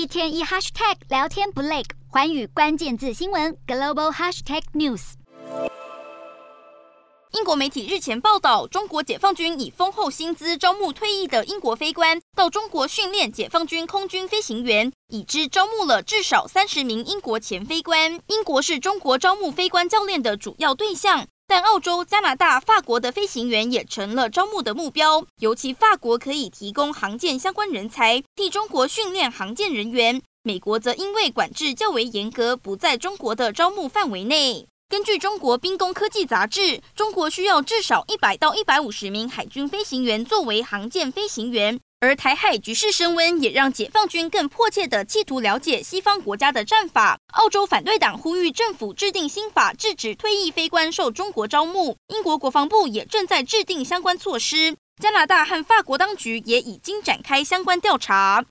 一天一 hashtag 聊天不累，寰宇关键字新闻 global hashtag news。英国媒体日前报道，中国解放军以丰厚薪资招募退役的英国飞官到中国训练解放军空军飞行员，已知招募了至少三十名英国前飞官。英国是中国招募飞官教练的主要对象，但澳洲、加拿大、法国的飞行员也成了招募的目标。尤其法国可以提供航舰相关人才，替中国训练航舰人员；美国则因为管制较为严格，不在中国的招募范围内。根据中国兵工科技杂志，中国需要至少一百到一百五十名海军飞行员作为航舰飞行员。而台海局势升温，也让解放军更迫切地企图了解西方国家的战法。澳洲反对党呼吁政府制定新法，制止退役非官受中国招募。英国国防部也正在制定相关措施。加拿大和法国当局也已经展开相关调查。